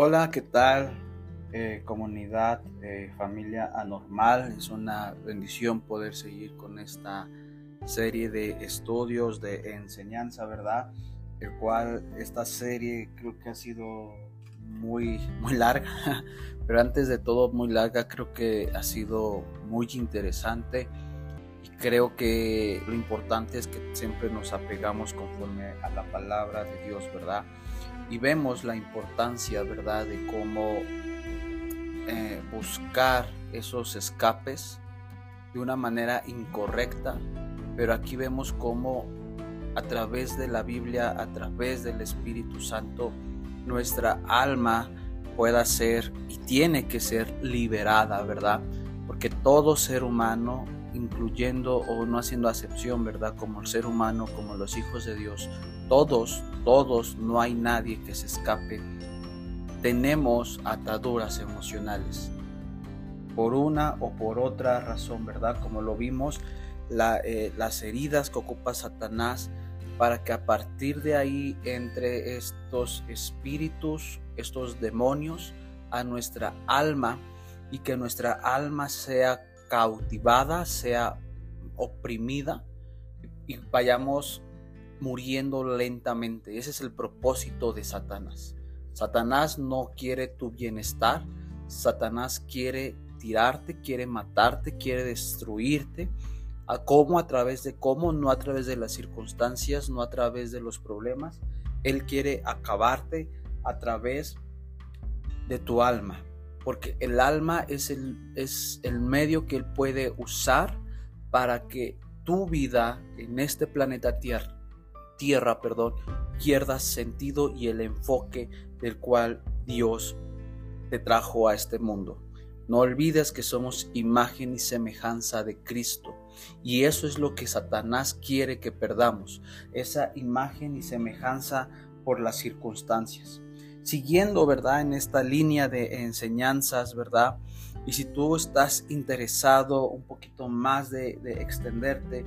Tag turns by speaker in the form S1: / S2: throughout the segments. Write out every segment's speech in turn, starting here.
S1: Hola, ¿qué tal? Eh, comunidad, eh, familia anormal. Es una bendición poder seguir con esta serie de estudios de enseñanza, ¿verdad? El cual esta serie creo que ha sido muy, muy larga, pero antes de todo muy larga, creo que ha sido muy interesante y creo que lo importante es que siempre nos apegamos conforme a la palabra de Dios, ¿verdad? Y vemos la importancia, ¿verdad?, de cómo eh, buscar esos escapes de una manera incorrecta, pero aquí vemos cómo a través de la Biblia, a través del Espíritu Santo, nuestra alma pueda ser y tiene que ser liberada, ¿verdad? Porque todo ser humano incluyendo o no haciendo acepción, ¿verdad? Como el ser humano, como los hijos de Dios, todos, todos, no hay nadie que se escape. Tenemos ataduras emocionales. Por una o por otra razón, ¿verdad? Como lo vimos, eh, las heridas que ocupa Satanás para que a partir de ahí entre estos espíritus, estos demonios, a nuestra alma y que nuestra alma sea cautivada, sea oprimida y vayamos muriendo lentamente. Ese es el propósito de Satanás. Satanás no quiere tu bienestar. Satanás quiere tirarte, quiere matarte, quiere destruirte. ¿A cómo? A través de cómo, no a través de las circunstancias, no a través de los problemas. Él quiere acabarte a través de tu alma porque el alma es el, es el medio que Él puede usar para que tu vida en este planeta Tierra, tierra perdón, pierda sentido y el enfoque del cual Dios te trajo a este mundo. No olvides que somos imagen y semejanza de Cristo. Y eso es lo que Satanás quiere que perdamos, esa imagen y semejanza por las circunstancias siguiendo, ¿verdad? En esta línea de enseñanzas, ¿verdad? Y si tú estás interesado un poquito más de, extenderte,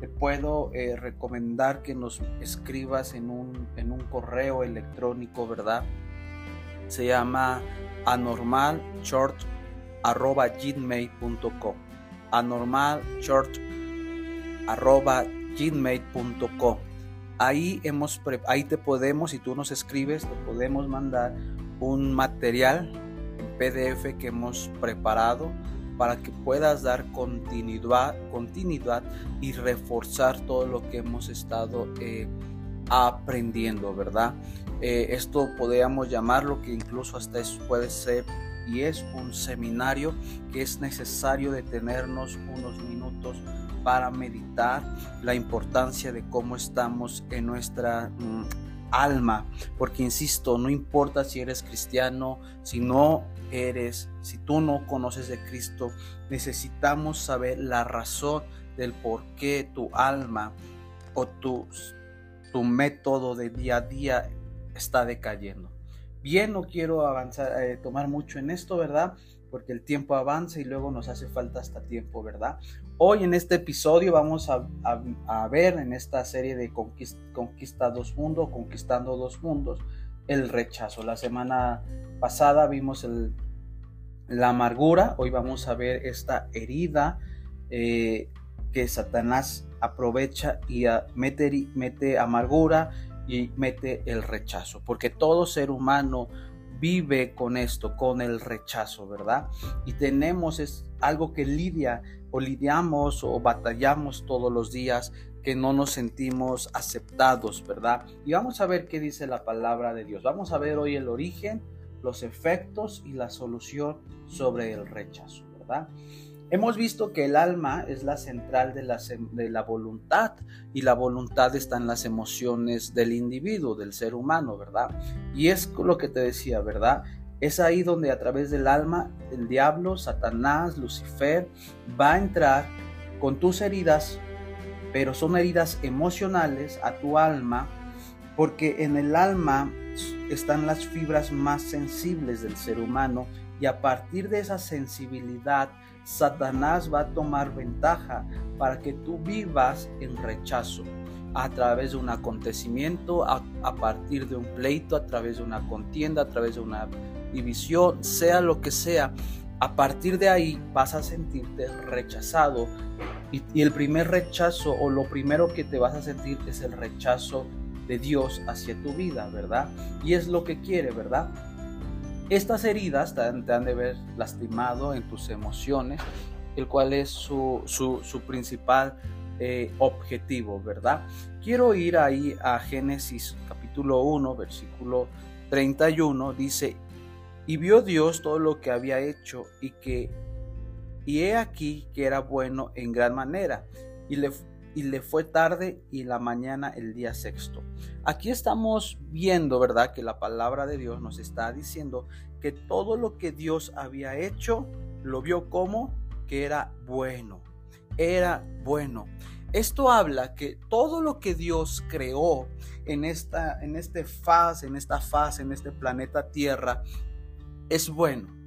S1: te puedo eh, recomendar que nos escribas en un, en un correo electrónico, ¿verdad? Se llama anormalchurch.gmail.com anormalchurch.gmail.com ahí, hemos, ahí te podemos, si tú nos escribes, te podemos mandar un material en PDF que hemos preparado para que puedas dar continuidad, continuidad y reforzar todo lo que hemos estado eh, aprendiendo, ¿verdad? Eh, esto podríamos llamarlo que incluso hasta puede ser y es un seminario que es necesario detenernos unos minutos para meditar la importancia de cómo estamos en nuestra mm, alma, porque insisto, no importa si eres cristiano, si no eres, si tú no conoces de Cristo, necesitamos saber la razón del por qué tu alma o tu, tu método de día a día está decayendo. Bien, no quiero avanzar, eh, tomar mucho en esto, ¿verdad? Porque el tiempo avanza y luego nos hace falta hasta tiempo, ¿verdad? Hoy en este episodio vamos a, ver en esta serie de Conquista, dos mundos, Conquistando dos mundos, el rechazo. La semana pasada vimos la amargura, hoy vamos a ver esta herida eh, que Satanás aprovecha y mete, mete amargura y mete el rechazo, porque todo ser humano vive con esto, con el rechazo, ¿verdad? Y tenemos es algo que lidia o lidiamos o batallamos todos los días que no nos sentimos aceptados, ¿verdad? Y vamos a ver qué dice la palabra de Dios. Vamos a ver hoy el origen, los efectos y la solución sobre el rechazo, ¿verdad? Hemos visto que el alma es la central de la, de la, voluntad y la voluntad está en las emociones del individuo, del ser humano, ¿verdad? Y es lo que te decía, ¿verdad? Es ahí donde a través del alma el diablo, Satanás, Lucifer va a entrar con tus heridas, pero son heridas emocionales a tu alma, porque en el alma están las fibras más sensibles del ser humano y a partir de esa sensibilidad Satanás va a tomar ventaja para que tú vivas en rechazo. a través de un acontecimiento, a, partir de un pleito, a través de una contienda, a través de una división, sea lo que sea, a partir de ahí vas a sentirte rechazado. Y, el primer rechazo o lo primero que te vas a sentir es el rechazo de Dios hacia tu vida, ¿verdad? Y es lo que quiere, ¿verdad? Estas heridas te han, de ver lastimado en tus emociones, el cual es su, su, principal eh, objetivo, ¿verdad? Quiero ir ahí a Génesis capítulo 1, versículo 31, dice, y vio Dios todo lo que había hecho y que, y he aquí que era bueno en gran manera, y le, y le fue tarde y la mañana el día sexto. Aquí estamos viendo, ¿verdad? Que la palabra de Dios nos está diciendo que todo lo que Dios había hecho lo vio como que era bueno. Era bueno. Esto habla que todo lo que Dios creó en esta, en este faz, en esta fase, en este planeta Tierra, es bueno.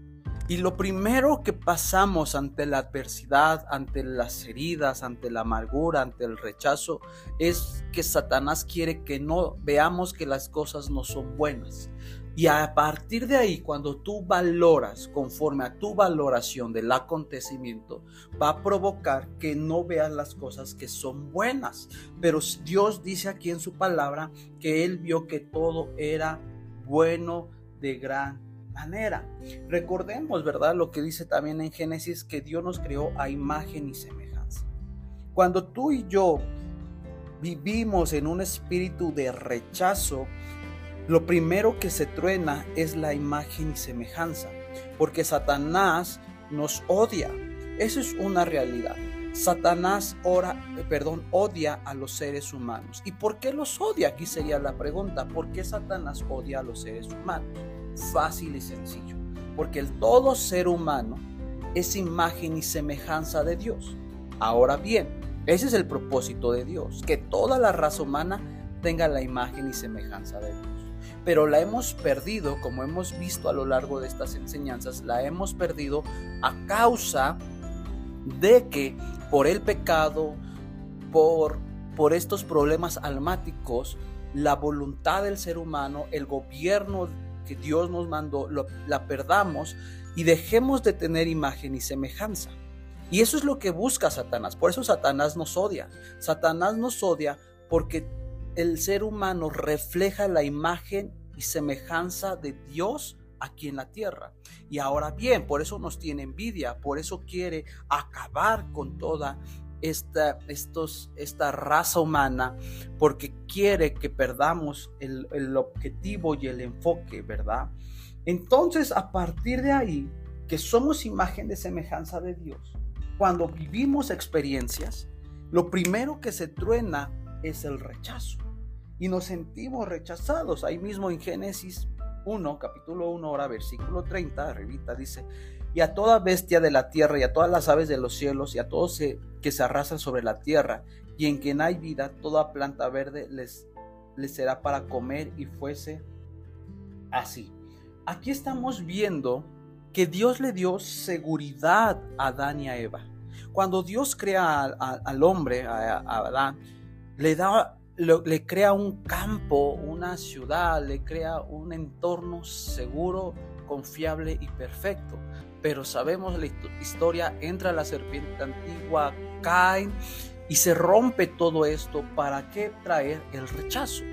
S1: Y lo primero que pasamos ante la adversidad, ante las heridas, ante la amargura, ante el rechazo, es que Satanás quiere que no veamos que las cosas no son buenas. Y a partir de ahí, cuando tú valoras conforme a tu valoración del acontecimiento, va a provocar que no veas las cosas que son buenas. Pero Dios dice aquí en su palabra que Él vio que todo era bueno de gran manera. Recordemos, ¿verdad? Lo que dice también en Génesis, que Dios nos creó a imagen y semejanza. Cuando tú y yo vivimos en un espíritu de rechazo, lo primero que se truena es la imagen y semejanza, porque Satanás nos odia. Eso es una realidad. Satanás ora, eh, perdón, odia a los seres humanos. ¿Y por qué los odia? Aquí sería la pregunta. ¿Por qué Satanás odia a los seres humanos? Fácil y sencillo, porque el todo ser humano es imagen y semejanza de Dios. Ahora bien, ese es el propósito de Dios, que toda la raza humana tenga la imagen y semejanza de Dios. Pero la hemos perdido, como hemos visto a lo largo de estas enseñanzas, la hemos perdido a causa de que por el pecado, por, por estos problemas almáticos, la voluntad del ser humano, el gobierno que Dios nos mandó, la perdamos y dejemos de tener imagen y semejanza. Y eso es lo que busca Satanás. Por eso Satanás nos odia. Satanás nos odia porque el ser humano refleja la imagen y semejanza de Dios aquí en la tierra. Y ahora bien, por eso nos tiene envidia, por eso quiere acabar con toda esta, estos, esta raza humana porque quiere que perdamos el, el objetivo y el enfoque, ¿verdad? Entonces, a partir de ahí, que somos imagen de semejanza de Dios, cuando vivimos experiencias, lo primero que se truena es el rechazo. Y nos sentimos rechazados. Ahí mismo en Génesis 1, capítulo 1, ahora versículo 30, Revita dice, y a toda bestia de la tierra y a todas las aves de los cielos y a todos que se arrasan sobre la tierra y en quien hay vida, toda planta verde les, les será para comer y fuese así. Aquí estamos viendo que Dios le dio seguridad a Adán y a Eva. Cuando Dios crea al hombre, a, Adán, le da le, crea un campo, una ciudad, le crea un entorno seguro, confiable y perfecto pero sabemos la historia, entra la serpiente antigua, cae y se rompe todo esto. ¿Para qué traer el rechazo?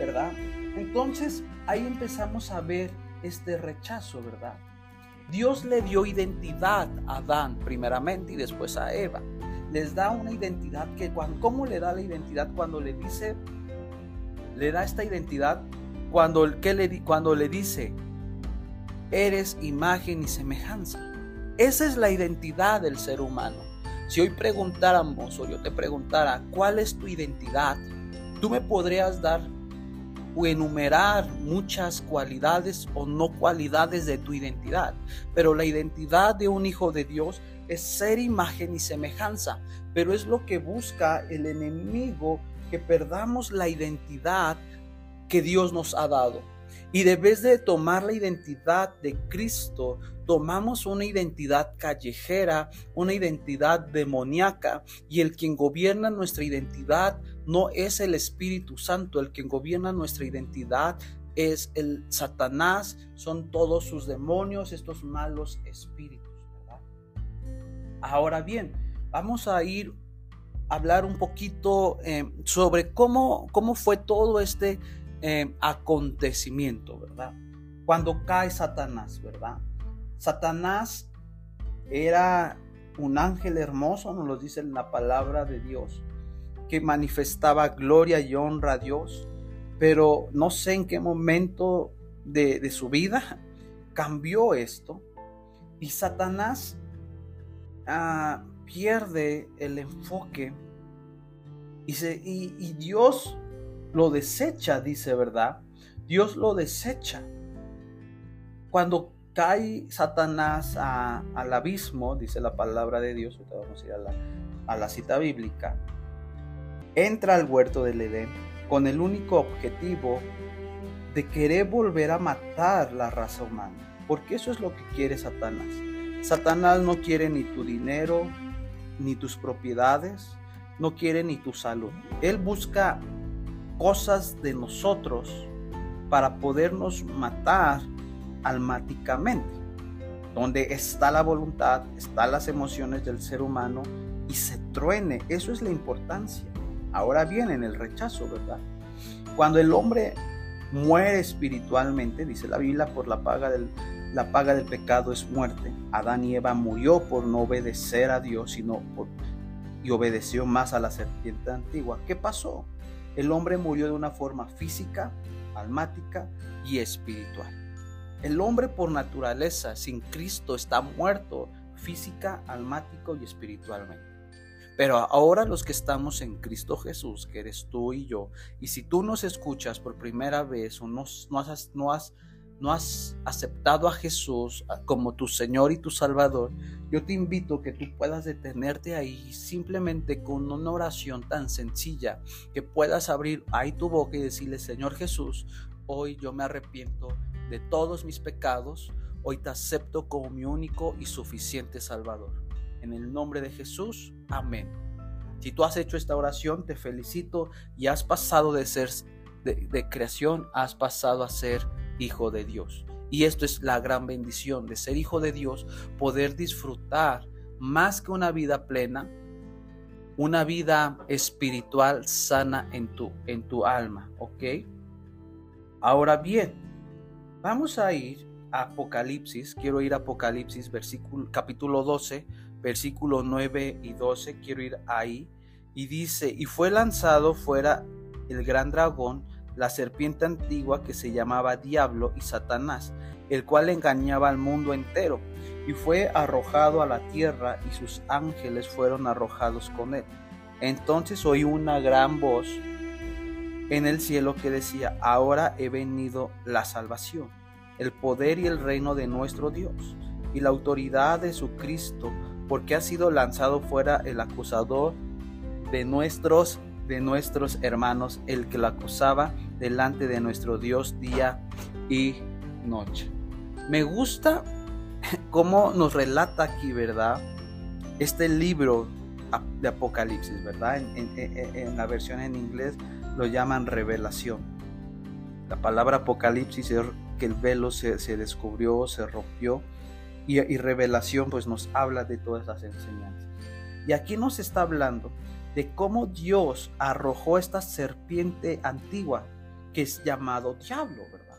S1: ¿Verdad? Entonces ahí empezamos a ver este rechazo, ¿verdad? Dios le dio identidad a Adán primeramente y después a Eva. Les da una identidad que cuando, ¿cómo le da la identidad cuando le dice? Le da esta identidad cuando, le, cuando le dice, eres imagen y semejanza. Esa es la identidad del ser humano. Si hoy preguntáramos o yo te preguntara cuál es tu identidad, tú me podrías dar o enumerar muchas cualidades o no cualidades de tu identidad. Pero la identidad de un hijo de Dios es ser imagen y semejanza. Pero es lo que busca el enemigo, que perdamos la identidad que Dios nos ha dado. Y de vez de tomar la identidad de Cristo, tomamos una identidad callejera, una identidad demoníaca, y el quien gobierna nuestra identidad no es el Espíritu Santo el que gobierna nuestra identidad, es el Satanás, son todos sus demonios, estos malos espíritus. Ahora bien, vamos a ir a hablar un poquito eh, sobre cómo, cómo fue todo este eh, acontecimiento, ¿verdad? Cuando cae Satanás, ¿verdad? Satanás era un ángel hermoso, nos lo dice la palabra de Dios, que manifestaba gloria y honra a Dios, pero no sé en qué momento de, su vida cambió esto y Satanás ah, pierde el enfoque y, y, Dios lo desecha, dice verdad. Dios lo desecha. Cuando cae Satanás al abismo, dice la palabra de Dios, vamos a ir a la, a la cita bíblica, entra al huerto del Edén con el único objetivo de querer volver a matar la raza humana. Porque eso es lo que quiere Satanás. Satanás no quiere ni tu dinero, ni tus propiedades, no quiere ni tu salud. Él busca cosas de nosotros para podernos matar almáticamente. Donde está la voluntad, están las emociones del ser humano y se truene. Eso es la importancia. Ahora viene en el rechazo, ¿verdad? Cuando el hombre muere espiritualmente, dice la Biblia, por la paga del, la paga del pecado es muerte. Adán y Eva murió por no obedecer a Dios, sino y obedeció más a la serpiente antigua. ¿Qué pasó? El hombre murió de una forma física, almática y espiritual. El hombre por naturaleza sin Cristo está muerto física, almático y espiritualmente. Pero ahora los que estamos en Cristo Jesús, que eres tú y yo, y si tú nos escuchas por primera vez o no, has, no, has, no has aceptado a Jesús como tu Señor y tu Salvador, yo te invito que tú puedas detenerte ahí simplemente con una oración tan sencilla que puedas abrir ahí tu boca y decirle, Señor Jesús, hoy yo me arrepiento de todos mis pecados, hoy te acepto como mi único y suficiente Salvador. En el nombre de Jesús, amén. Si tú has hecho esta oración, te felicito y has pasado de ser de, creación, has pasado a ser hijo de Dios. Y esto es la gran bendición de ser hijo de Dios, poder disfrutar más que una vida plena, una vida espiritual sana en tu, en tu alma, ¿ok? Ahora bien, vamos a ir a Apocalipsis, quiero ir a Apocalipsis, versículo, capítulo 12, versículos 9 y 12, quiero ir ahí, y dice, y fue lanzado fuera el gran dragón, la serpiente antigua que se llamaba Diablo y Satanás, el cual engañaba al mundo entero, y fue arrojado a la tierra, y sus ángeles fueron arrojados con él. Entonces oí una gran voz en el cielo que decía, ahora he venido la salvación, el poder y el reino de nuestro Dios, y la autoridad de su Cristo, porque ha sido lanzado fuera el acusador de nuestros de nuestros hermanos, el que lo acusaba delante de nuestro Dios día y noche. Me gusta cómo nos relata aquí, ¿verdad? Este libro de Apocalipsis, ¿verdad? En, la versión en inglés lo llaman revelación. La palabra Apocalipsis es que el velo se, se descubrió, se rompió y, revelación pues nos habla de todas las enseñanzas. Y aquí nos está hablando de cómo Dios arrojó esta serpiente antigua que es llamado diablo, ¿verdad?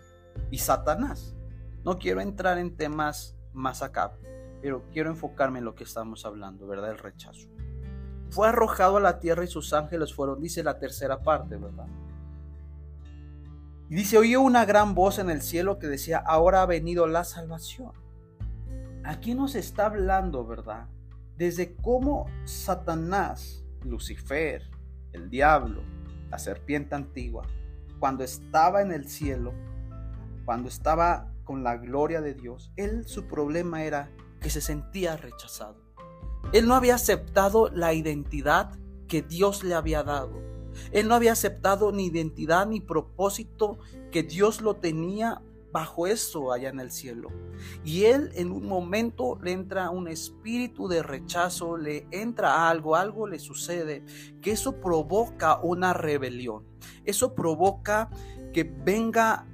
S1: Y Satanás. No quiero entrar en temas más acá, pero quiero enfocarme en lo que estamos hablando, ¿verdad? El rechazo. Fue arrojado a la tierra y sus ángeles fueron, dice la tercera parte, ¿verdad? Y dice, oí una gran voz en el cielo que decía, ahora ha venido la salvación aquí nos está hablando, ¿verdad? Desde cómo Satanás, Lucifer, el diablo, la serpiente antigua, cuando estaba en el cielo, cuando estaba con la gloria de Dios, él su problema era que se sentía rechazado. Él no había aceptado la identidad que Dios le había dado. Él no había aceptado ni identidad ni propósito que Dios lo tenía bajo eso allá en el cielo. Y él en un momento le entra un espíritu de rechazo, le entra algo, algo le sucede, que eso provoca una rebelión. Eso provoca que venga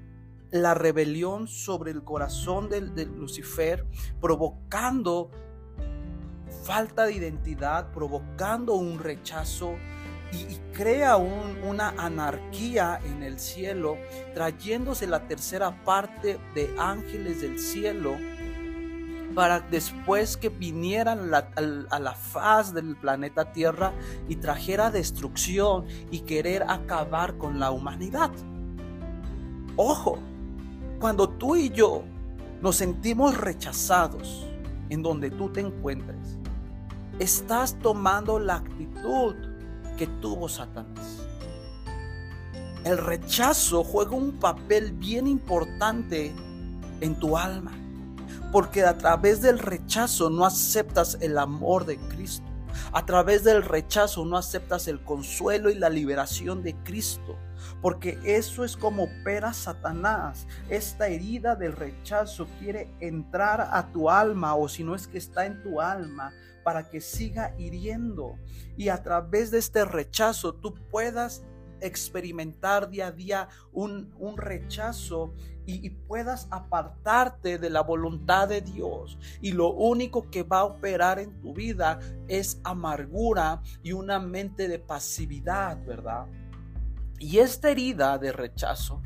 S1: la rebelión sobre el corazón de, Lucifer, provocando falta de identidad, provocando un rechazo y, crea una anarquía en el cielo, trayéndose la tercera parte de ángeles del cielo para después que vinieran a la faz del planeta Tierra y trajera destrucción y querer acabar con la humanidad. Ojo, cuando tú y yo nos sentimos rechazados en donde tú te encuentres, estás tomando la actitud que tuvo Satanás. El rechazo juega un papel bien importante en tu alma, porque a través del rechazo no aceptas el amor de Cristo. A través del rechazo no aceptas el consuelo y la liberación de Cristo. Porque eso es como opera Satanás. Esta herida del rechazo quiere entrar a tu alma o si no es que está en tu alma para que siga hiriendo. Y a través de este rechazo tú puedas experimentar día a día un, rechazo y, y, puedas apartarte de la voluntad de Dios. Y lo único que va a operar en tu vida es amargura y una mente de pasividad, ¿verdad? Y esta herida de rechazo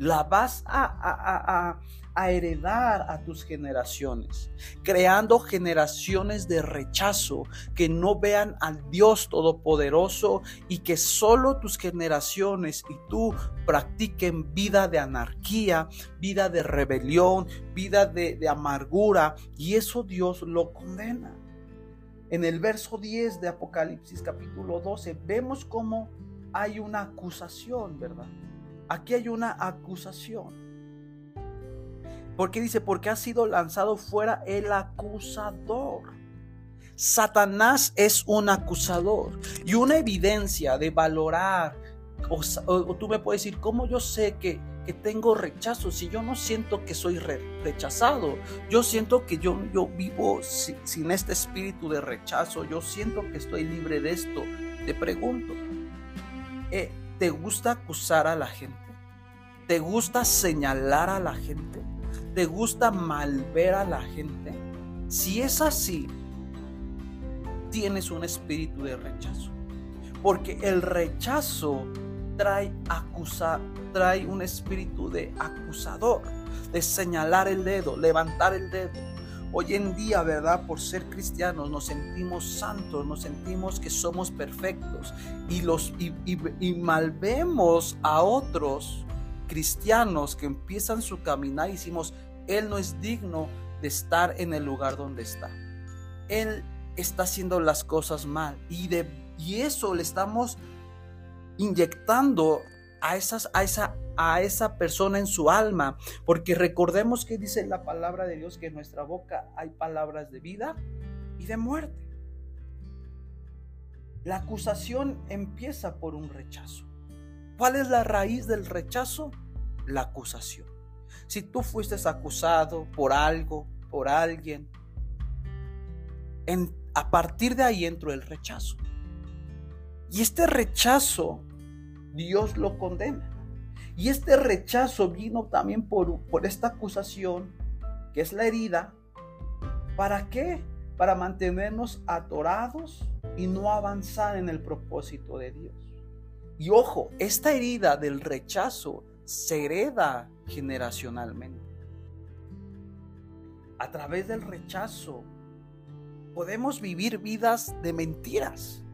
S1: la vas a, heredar a tus generaciones, creando generaciones de rechazo que no vean al Dios Todopoderoso y que solo tus generaciones y tú practiquen vida de anarquía, vida de rebelión, vida de, de amargura, y eso Dios lo condena. En el verso 10 de Apocalipsis capítulo 12 vemos cómo hay una acusación, ¿verdad? Aquí hay una acusación. Porque dice, porque ha sido lanzado fuera el acusador. Satanás es un acusador y una evidencia de valorar. O, tú me puedes decir, ¿cómo yo sé que, que, tengo rechazo si yo no siento que soy rechazado? Yo siento que yo, yo vivo sin este espíritu de rechazo. Yo siento que estoy libre de esto. Te pregunto, eh, ¿te gusta acusar a la gente? ¿Te gusta señalar a la gente? ¿Te gusta malver a la gente? Si es así, tienes un espíritu de rechazo. Porque el rechazo trae acusa, trae un espíritu de acusador, de señalar el dedo, levantar el dedo Hoy en día, ¿verdad? Por ser cristianos nos sentimos santos, nos sentimos que somos perfectos y, los, y, malvemos a otros cristianos que empiezan su caminar y decimos, Él no es digno de estar en el lugar donde está. Él está haciendo las cosas mal y, de, y eso le estamos inyectando a, a esa a esa persona en su alma, porque recordemos que dice la palabra de Dios que en nuestra boca hay palabras de vida y de muerte. La acusación empieza por un rechazo. ¿Cuál es la raíz del rechazo? La acusación. Si tú fuiste acusado por algo, por alguien, en, a partir de ahí entró el rechazo. Y este rechazo Dios lo condena. Y este rechazo vino también por, por esta acusación, que es la herida. ¿Para qué? Para mantenernos atorados y no avanzar en el propósito de Dios. Y ojo, esta herida del rechazo se hereda generacionalmente. A través del rechazo podemos vivir vidas de mentiras,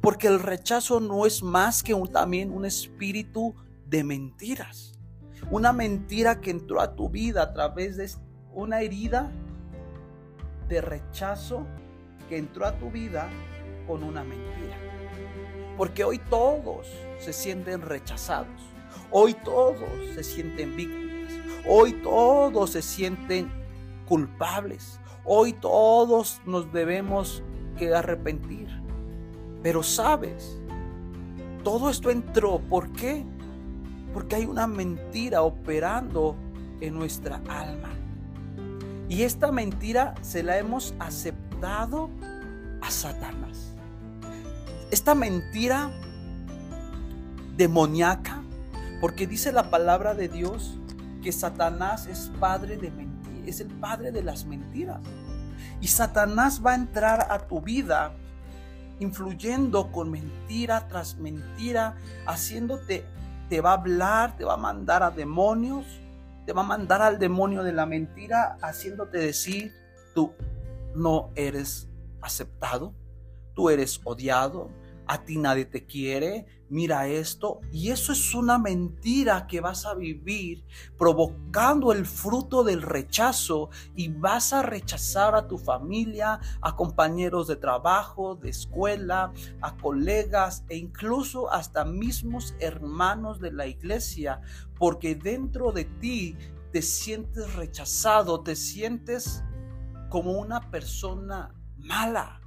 S1: porque el rechazo no es más que un, también un espíritu de mentiras. Una mentira que entró a tu vida a través de una herida de rechazo que entró a tu vida con una mentira. Porque hoy todos se sienten rechazados. Hoy todos se sienten víctimas. Hoy todos se sienten culpables. Hoy todos nos debemos que arrepentir. Pero sabes, todo esto entró. ¿Por qué? Porque hay una mentira operando en nuestra alma. Y esta mentira se la hemos aceptado a Satanás. Esta mentira demoníaca, porque dice la palabra de Dios que Satanás es padre de mentiras, es el padre de las mentiras. Y Satanás va a entrar a tu vida influyendo con mentira tras mentira, haciéndote, te va a hablar, te va a mandar a demonios, te va a mandar al demonio de la mentira, haciéndote decir, tú no eres aceptado, tú eres odiado, a ti nadie te quiere, mira esto. Y eso es una mentira que vas a vivir provocando el fruto del rechazo y vas a rechazar a tu familia, a compañeros de trabajo, de escuela, a colegas e incluso hasta mismos hermanos de la iglesia, porque dentro de ti te sientes rechazado, te sientes como una persona mala.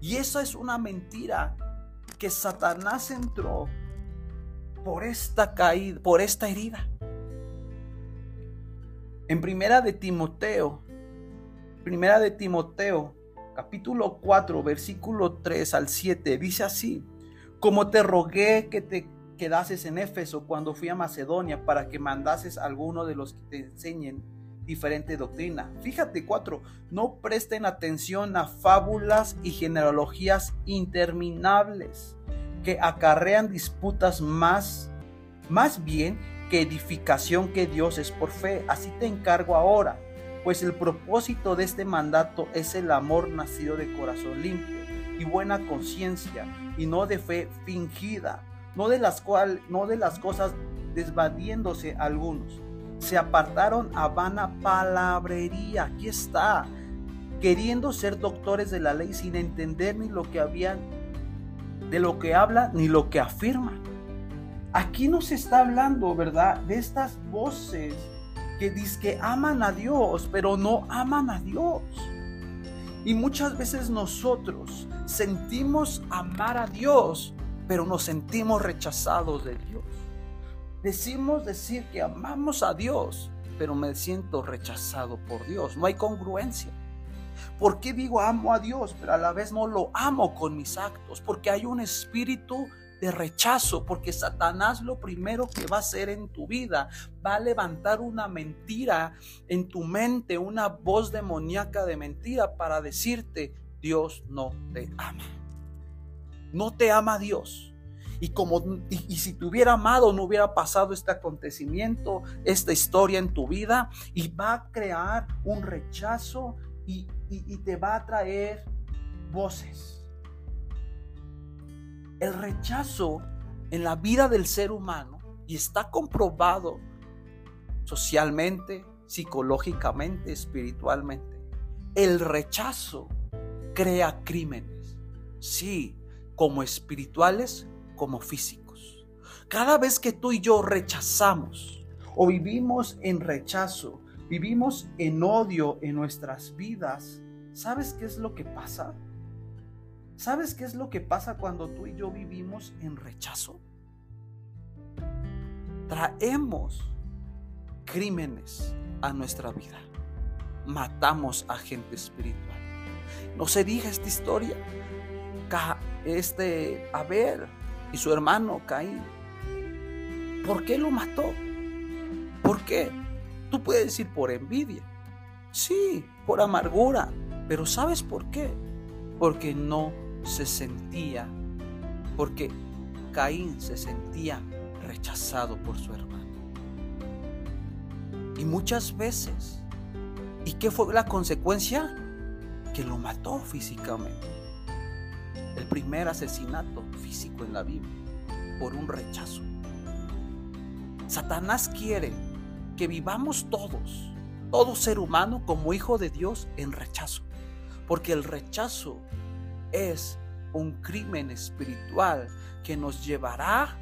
S1: Y eso es una mentira que Satanás entró por esta caída, por esta herida. En primera de Timoteo, primera de Timoteo, capítulo 4, versículo 3 al 7, dice así, como te rogué que te quedases en Éfeso cuando fui a Macedonia para que mandases a alguno de los que te enseñen diferente doctrina. Fíjate, cuatro, no presten atención a fábulas y genealogías interminables que acarrean disputas más, más bien que edificación que Dios es por fe. Así te encargo ahora, pues el propósito de este mandato es el amor nacido de corazón limpio y buena conciencia y no de fe fingida, no de las cual, no de las cosas desvadiéndose algunos se apartaron a vana palabrería. Aquí está, queriendo ser doctores de la ley sin entender ni lo que habían, de lo que habla ni lo que afirma. Aquí nos está hablando, ¿verdad? De estas voces que dicen que aman a Dios, pero no aman a Dios. Y muchas veces nosotros sentimos amar a Dios, pero nos sentimos rechazados de Dios. Decimos decir que amamos a Dios, pero me siento rechazado por Dios. No hay congruencia. ¿Por qué digo amo a Dios, pero a la vez no lo amo con mis actos? Porque hay un espíritu de rechazo, porque Satanás lo primero que va a hacer en tu vida va a levantar una mentira en tu mente, una voz demoníaca de mentira para decirte, Dios no te ama. No te ama Dios. Y, como, y, si te hubiera amado, no hubiera pasado este acontecimiento, esta historia en tu vida, y va a crear un rechazo y, y te va a traer voces. El rechazo en la vida del ser humano, y está comprobado socialmente, psicológicamente, espiritualmente, el rechazo crea crímenes. Sí, como espirituales como físicos. Cada vez que tú y yo rechazamos o vivimos en rechazo, vivimos en odio en nuestras vidas, ¿sabes qué es lo que pasa? ¿Sabes qué es lo que pasa cuando tú y yo vivimos en rechazo? Traemos crímenes a nuestra vida. Matamos a gente espiritual. No se diga esta historia. Este, a ver, y su hermano Caín. ¿Por qué lo mató? ¿Por qué? Tú puedes decir por envidia. Sí, por amargura. Pero ¿sabes por qué? Porque no se sentía, porque Caín se sentía rechazado por su hermano. Y muchas veces, ¿y qué fue la consecuencia? Que lo mató físicamente el primer asesinato físico en la Biblia por un rechazo. Satanás quiere que vivamos todos, todo ser humano como hijo de Dios en rechazo, porque el rechazo es un crimen espiritual que nos llevará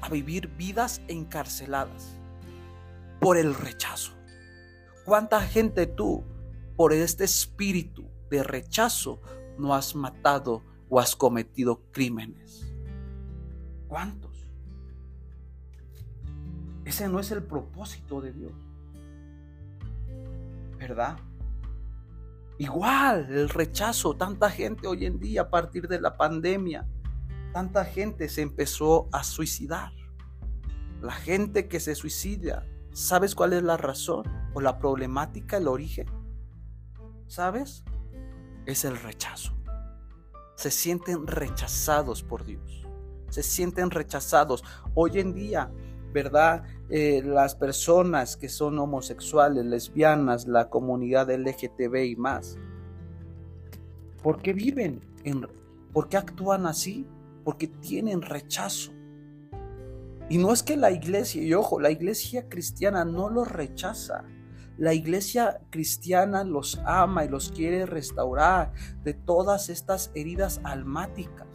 S1: a vivir vidas encarceladas por el rechazo. ¿Cuánta gente tú por este espíritu de rechazo no has matado o has cometido crímenes? ¿Cuántos? Ese no es el propósito de Dios. ¿verdad? Igual, el rechazo, tanta gente hoy en día a partir de la pandemia, tanta gente se empezó a suicidar. La gente que se suicida, ¿sabes cuál es la razón o la problemática, el origen? ¿Sabes? Es el rechazo. Se sienten rechazados por Dios. Se sienten rechazados. Hoy en día ¿verdad? Eh, las personas que son homosexuales, lesbianas, la comunidad LGTB y más. ¿Por qué viven? En, ¿Por qué actúan así? Porque tienen rechazo. Y no es que la iglesia, y ojo, la iglesia cristiana no los rechaza. La iglesia cristiana los ama y los quiere restaurar de todas estas heridas almáticas.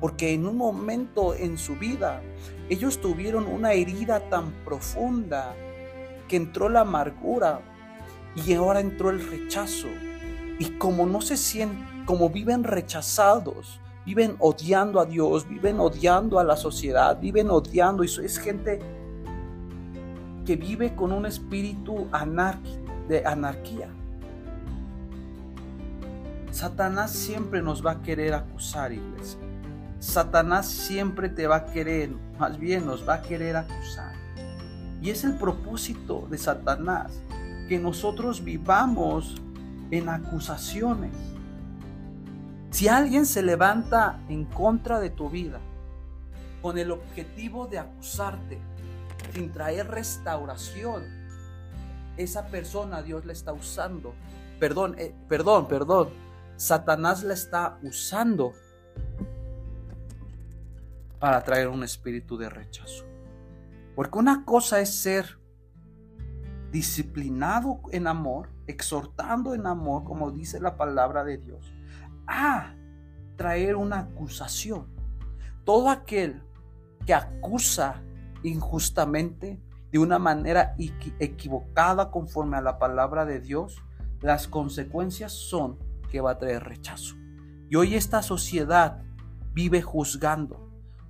S1: Porque en un momento en su vida ellos tuvieron una herida tan profunda que entró la amargura y ahora entró el rechazo. Y como no se sienten, como viven rechazados, viven odiando a Dios, viven odiando a la sociedad, viven odiando, y es gente que vive con un espíritu de anarquía. Satanás siempre nos va a querer acusar, iglesia. Satanás siempre te va a querer, más bien nos va a querer acusar. Y es el propósito de Satanás, que nosotros vivamos en acusaciones. Si alguien se levanta en contra de tu vida con el objetivo de acusarte sin traer restauración, esa persona Dios la está usando. Perdón, eh, perdón, perdón. Satanás la está usando para traer un espíritu de rechazo. Porque una cosa es ser disciplinado en amor, exhortando en amor, como dice la palabra de Dios, a traer una acusación. Todo aquel que acusa injustamente, de una manera equivocada conforme a la palabra de Dios, las consecuencias son que va a traer rechazo. Y hoy esta sociedad vive juzgando,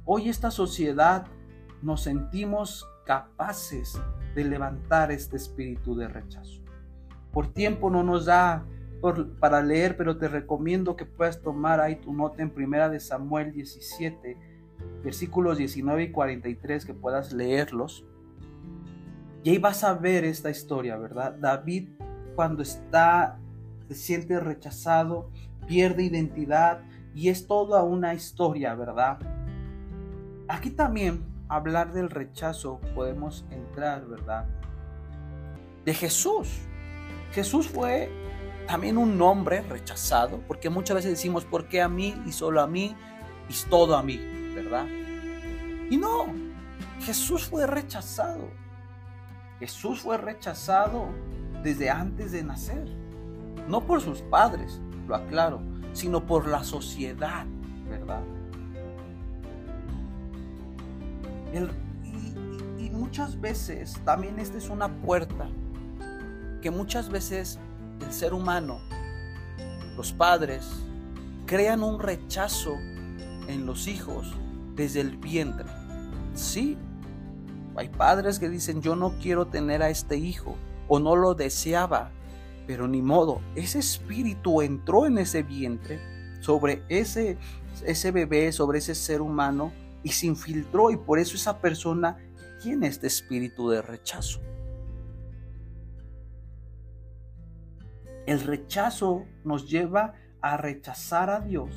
S1: Hoy esta sociedad nos sentimos capaces de levantar este espíritu de rechazo. Por tiempo no nos da para leer, pero te recomiendo que puedas tomar ahí tu nota en primera de Samuel 17, versículos 19 y 43, que puedas leerlos. Y ahí vas a ver esta historia, ¿verdad? David cuando está, se siente rechazado, pierde identidad y es toda una historia, ¿verdad? Aquí también hablar del rechazo podemos entrar, ¿verdad? De Jesús. Jesús fue también un hombre rechazado, porque muchas veces decimos, ¿por qué a mí y solo a mí y todo a mí? ¿Verdad? Y no, Jesús fue rechazado. Jesús fue rechazado desde antes de nacer. No por sus padres, lo aclaro, sino por la sociedad, ¿verdad? y, muchas veces también esta es una puerta que muchas veces el ser humano, los padres, crean un rechazo en los hijos desde el vientre. Sí, hay padres que dicen yo no quiero tener a este hijo o no lo deseaba, pero ni modo, ese espíritu entró en ese vientre sobre ese, ese bebé, sobre ese ser humano y se infiltró y por eso esa persona tiene este espíritu de rechazo. El rechazo nos lleva a rechazar a Dios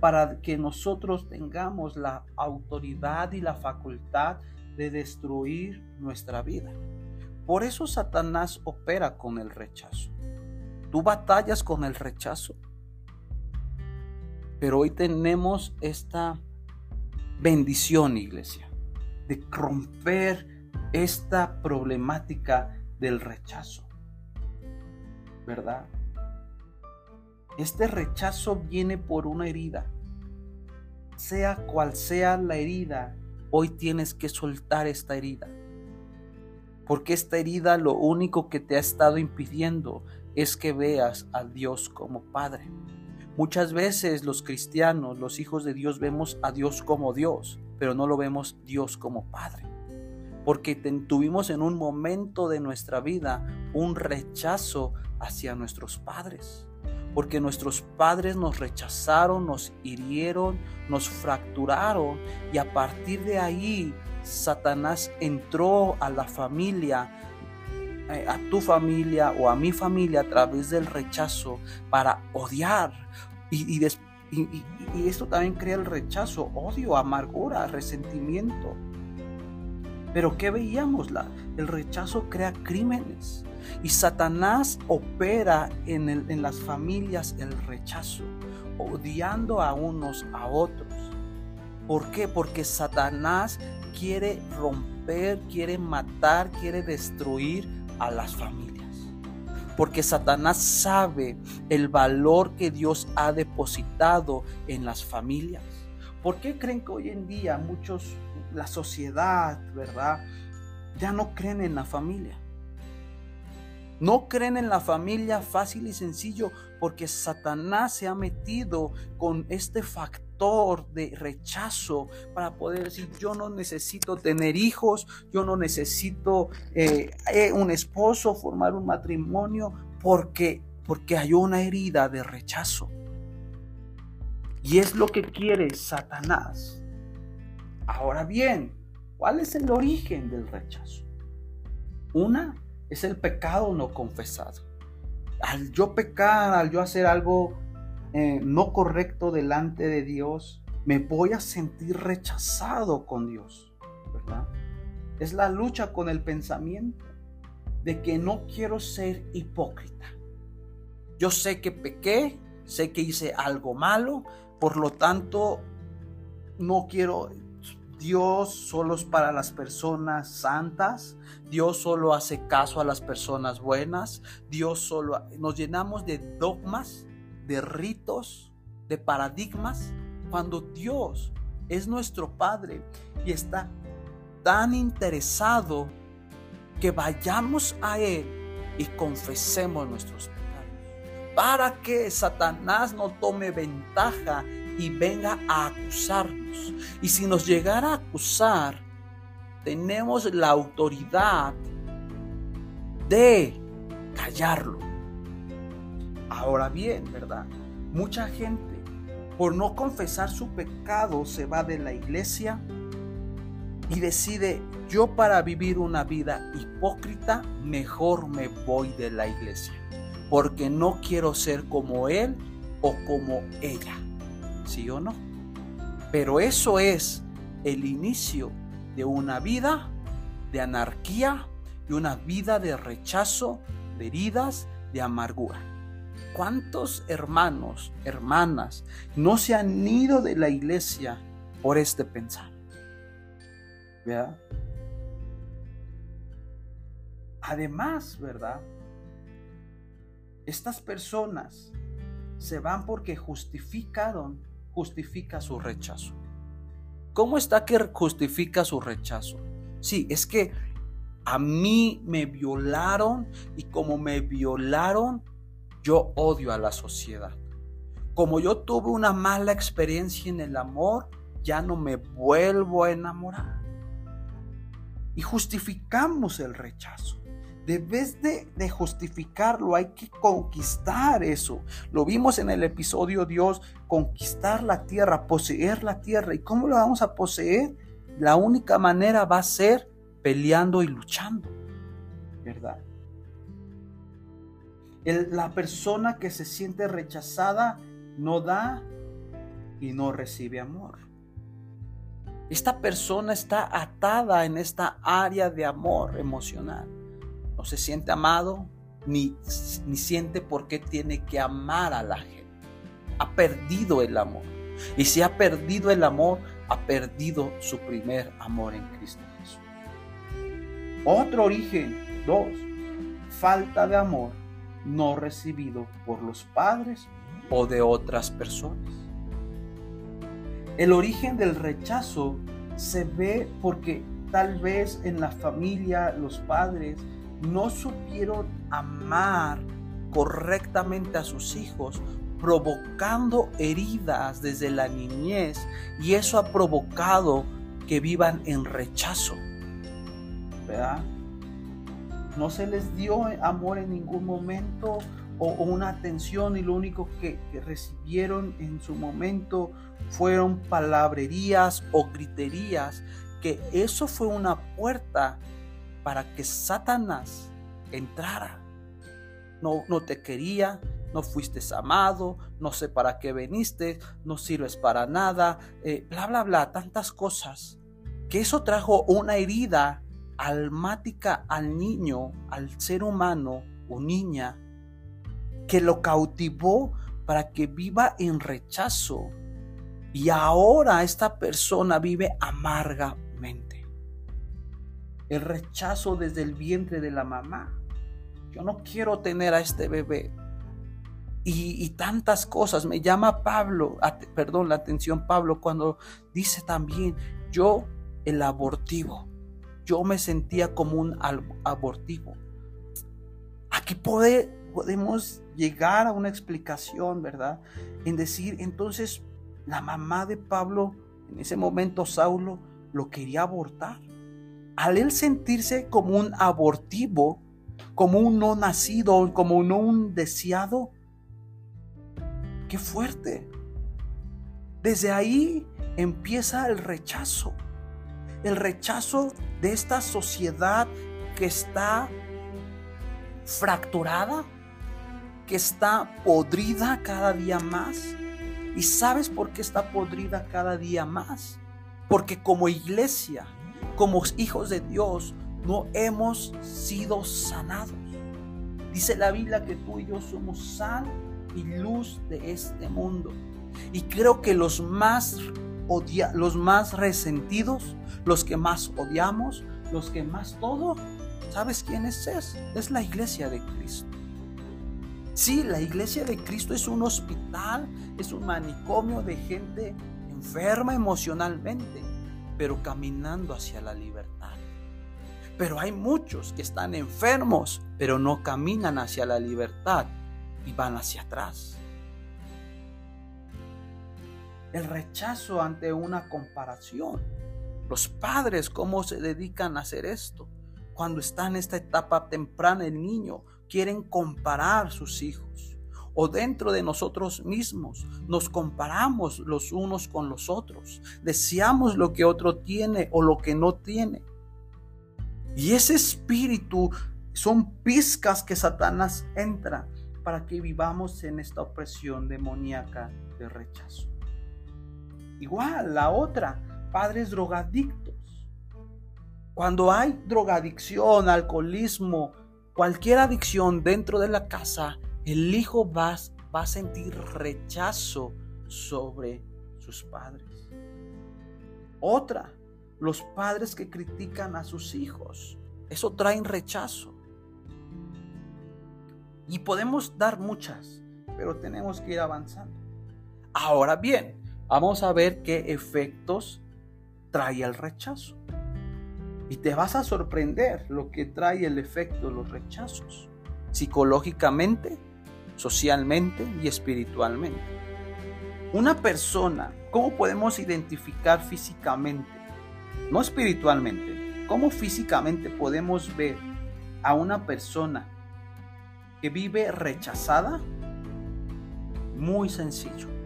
S1: para que nosotros tengamos la autoridad y la facultad de destruir nuestra vida. Por eso Satanás opera con el rechazo. Tú batallas con el rechazo. Pero hoy tenemos esta bendición, iglesia, de romper esta problemática del rechazo. ¿Verdad? Este rechazo viene por una herida. Sea cual sea la herida, hoy tienes que soltar esta herida. Porque esta herida lo único que te ha estado impidiendo es que veas a Dios como Padre. Muchas veces los cristianos, los hijos de Dios, vemos a Dios como Dios, pero no lo vemos Dios como Padre. porque tuvimos en un momento de nuestra vida un rechazo hacia nuestros padres, porque nuestros padres nos rechazaron, nos hirieron, nos fracturaron y a partir de ahí Satanás entró a la familia, eh, a tu familia o a mi familia a través del rechazo para odiar y, y esto también crea el rechazo, odio, amargura, resentimiento. Pero ¿qué veíamos? La, el rechazo crea crímenes. Y Satanás opera en, en las familias el rechazo, odiando a unos a otros. ¿Por qué? Porque Satanás quiere romper, quiere matar, quiere destruir a las familias. Porque Satanás sabe el valor que Dios ha depositado en las familias. ¿Por qué creen que hoy en día muchos la sociedad, ¿verdad? Ya no creen en la familia. No creen en la familia fácil y sencillo porque Satanás se ha metido con este factor de rechazo para poder decir yo no necesito tener hijos, yo no necesito eh, eh, un esposo, formar un matrimonio porque, porque hay una herida de rechazo. Y es lo que quiere Satanás. Ahora bien, ¿cuál es el origen del rechazo? Una es el pecado no confesado. Al yo pecar, al yo hacer algo eh, no correcto delante de Dios, me voy a sentir rechazado con Dios, ¿verdad? Es la lucha con el pensamiento de que no quiero ser hipócrita. Yo sé que pequé, sé que hice algo malo, por lo tanto no quiero Dios solo es para las personas santas, Dios solo hace caso a las personas buenas, Dios solo nos llenamos de dogmas, de ritos, de paradigmas, cuando Dios es nuestro Padre y está tan interesado que vayamos a Él y confesemos nuestros pecados, para que Satanás no tome ventaja y venga a acusarnos. Y si nos llegara a acusar, tenemos la autoridad de callarlo. Ahora bien, ¿verdad? Mucha gente, por no confesar su pecado, se va de la iglesia y decide, yo para vivir una vida hipócrita, mejor me voy de la iglesia, porque no quiero ser como él o como ella sí o no. Pero eso es el inicio de una vida de anarquía, de una vida de rechazo, de heridas, de amargura. ¿Cuántos hermanos, hermanas no se han ido de la iglesia por este pensar? ¿Verdad? Además, ¿verdad? Estas personas se van porque justificaron justifica su rechazo. ¿Cómo está que justifica su rechazo? Sí, es que a mí me violaron y como me violaron, yo odio a la sociedad. Como yo tuve una mala experiencia en el amor, ya no me vuelvo a enamorar. Y justificamos el rechazo. Debes de, de, justificarlo, hay que conquistar eso. Lo vimos en el episodio Dios, conquistar la tierra, poseer la tierra. ¿Y cómo lo vamos a poseer? La única manera va a ser peleando y luchando, ¿verdad? la persona que se siente rechazada no da y no recibe amor. Esta persona está atada en esta área de amor emocional se siente amado ni, ni siente por qué tiene que amar a la gente. Ha perdido el amor. Y si ha perdido el amor, ha perdido su primer amor en Cristo Jesús. Otro origen, dos, falta de amor no recibido por los padres o de otras personas. El origen del rechazo se ve porque tal vez en la familia los padres no supieron amar correctamente a sus hijos, provocando heridas desde la niñez y eso ha provocado que vivan en rechazo. ¿verdad? No se les dio amor en ningún momento o, una atención y lo único que, que, recibieron en su momento fueron palabrerías o griterías, que eso fue una puerta para que Satanás entrara. No, no te quería, no fuiste amado, no sé para qué veniste, no sirves para nada, eh, bla, bla, bla, tantas cosas. Que eso trajo una herida almática al niño, al ser humano o niña, que lo cautivó para que viva en rechazo. Y ahora esta persona vive amargamente. El rechazo desde el vientre de la mamá. Yo no quiero tener a este bebé. Y, tantas cosas. Me llama Pablo, perdón, la atención Pablo cuando dice también, yo el abortivo. Yo me sentía como un abortivo. Aquí podemos llegar a una explicación, ¿verdad? En decir, entonces, la mamá de Pablo, en ese momento Saulo, lo quería abortar. Al él sentirse como un abortivo, como un no nacido, como no un deseado, qué fuerte. Desde ahí empieza el rechazo el rechazo de esta sociedad que está fracturada, que está podrida cada día más. ¿Y sabes por qué está podrida cada día más? Porque como iglesia, como hijos de Dios, no hemos sido sanados. Dice la Biblia que tú y yo somos sal y luz de este mundo. Y creo que los más odia los más resentidos, los que más odiamos, los que más todo, ¿sabes quién es? Es la iglesia de Cristo. Sí, la iglesia de Cristo es un hospital, es un manicomio de gente enferma emocionalmente, pero caminando hacia la libertad. Pero hay muchos que están enfermos, pero no caminan hacia la libertad y van hacia atrás el rechazo ante una comparación. Los padres, ¿cómo se dedican a hacer esto? Cuando está en esta etapa temprana el niño, quieren comparar sus hijos. O dentro de nosotros mismos nos comparamos los unos con los otros. Deseamos lo que otro tiene o lo que no tiene. Y ese espíritu son pizcas que Satanás entra para que vivamos en esta opresión demoníaca de rechazo. Igual, la otra, padres drogadictos. Cuando hay drogadicción, alcoholismo, cualquier adicción dentro de la casa, el hijo va, va a sentir rechazo sobre sus padres. Otra, los padres que critican a sus hijos. Eso trae rechazo. Y podemos dar muchas, pero tenemos que ir avanzando. Ahora bien, Vamos a ver qué efectos trae el rechazo. Y te vas a sorprender lo que trae el efecto de los rechazos, psicológicamente, socialmente y espiritualmente. Una persona, ¿cómo podemos identificar físicamente? No espiritualmente, ¿cómo físicamente podemos ver a una persona que vive rechazada? Muy sencillo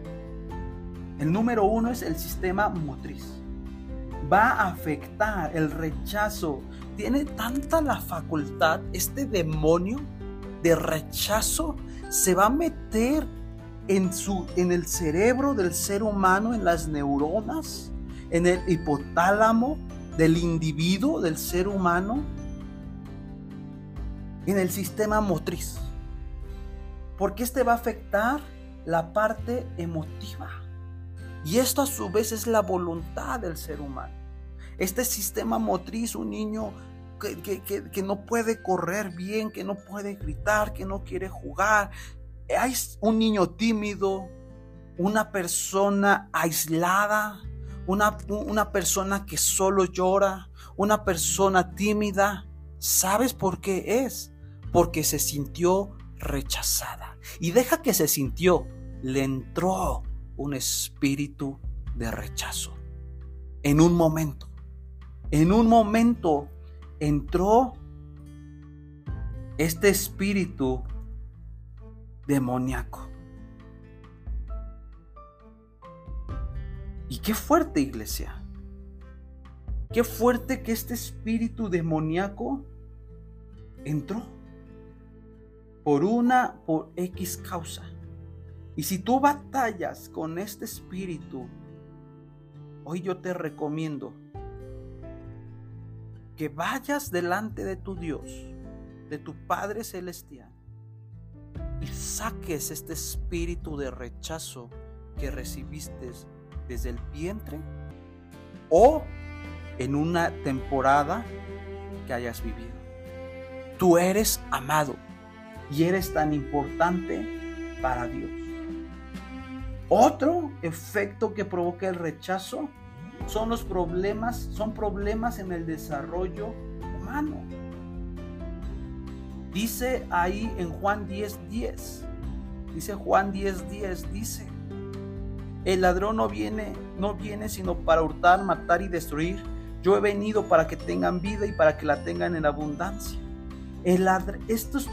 S1: el número uno es el sistema motriz. Va a afectar el rechazo. Tiene tanta la facultad, este demonio de rechazo se va a meter en, su, en el cerebro del ser humano, en las neuronas, en el hipotálamo del individuo, del ser humano, en el sistema motriz. Porque este va a afectar la parte emotiva. Y esto a su vez es la voluntad del ser humano. Este sistema motriz, un niño que, no puede correr bien, que no puede gritar, que no quiere jugar. Hay un niño tímido, una persona aislada, una, una persona que solo llora, una persona tímida. ¿Sabes por qué es? Porque se sintió rechazada. Y deja que se sintió, le entró un espíritu de rechazo. En un momento, en un momento entró este espíritu demoníaco. Y qué fuerte iglesia. Qué fuerte que este espíritu demoníaco entró por una, por X causa. Y si tú batallas con este espíritu, hoy yo te recomiendo que vayas delante de tu Dios, de tu Padre Celestial, y saques este espíritu de rechazo que recibiste desde el vientre o en una temporada que hayas vivido. Tú eres amado y eres tan importante para Dios. Otro efecto que provoca el rechazo son los problemas, son problemas en el desarrollo humano. Dice ahí en Juan 10:10, 10, dice Juan 10:10, 10, dice, el ladrón no viene, no viene sino para hurtar, matar y destruir. Yo he venido para que tengan vida y para que la tengan en abundancia. El, estos,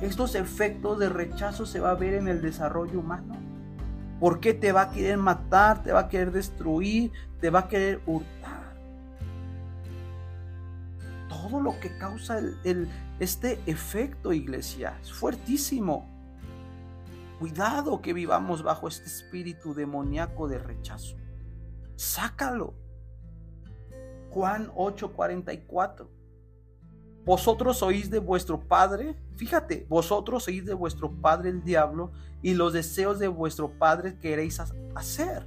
S1: estos efectos de rechazo se va a ver en el desarrollo humano. ¿Por qué te va a querer matar, te va a querer destruir, te va a querer hurtar? Todo lo que causa este efecto, iglesia, es fuertísimo. Cuidado que vivamos bajo este espíritu demoníaco de rechazo. Sácalo. Juan 8:44. Vosotros oís de vuestro padre, fíjate, vosotros oís de vuestro padre el diablo y los deseos de vuestro padre queréis hacer.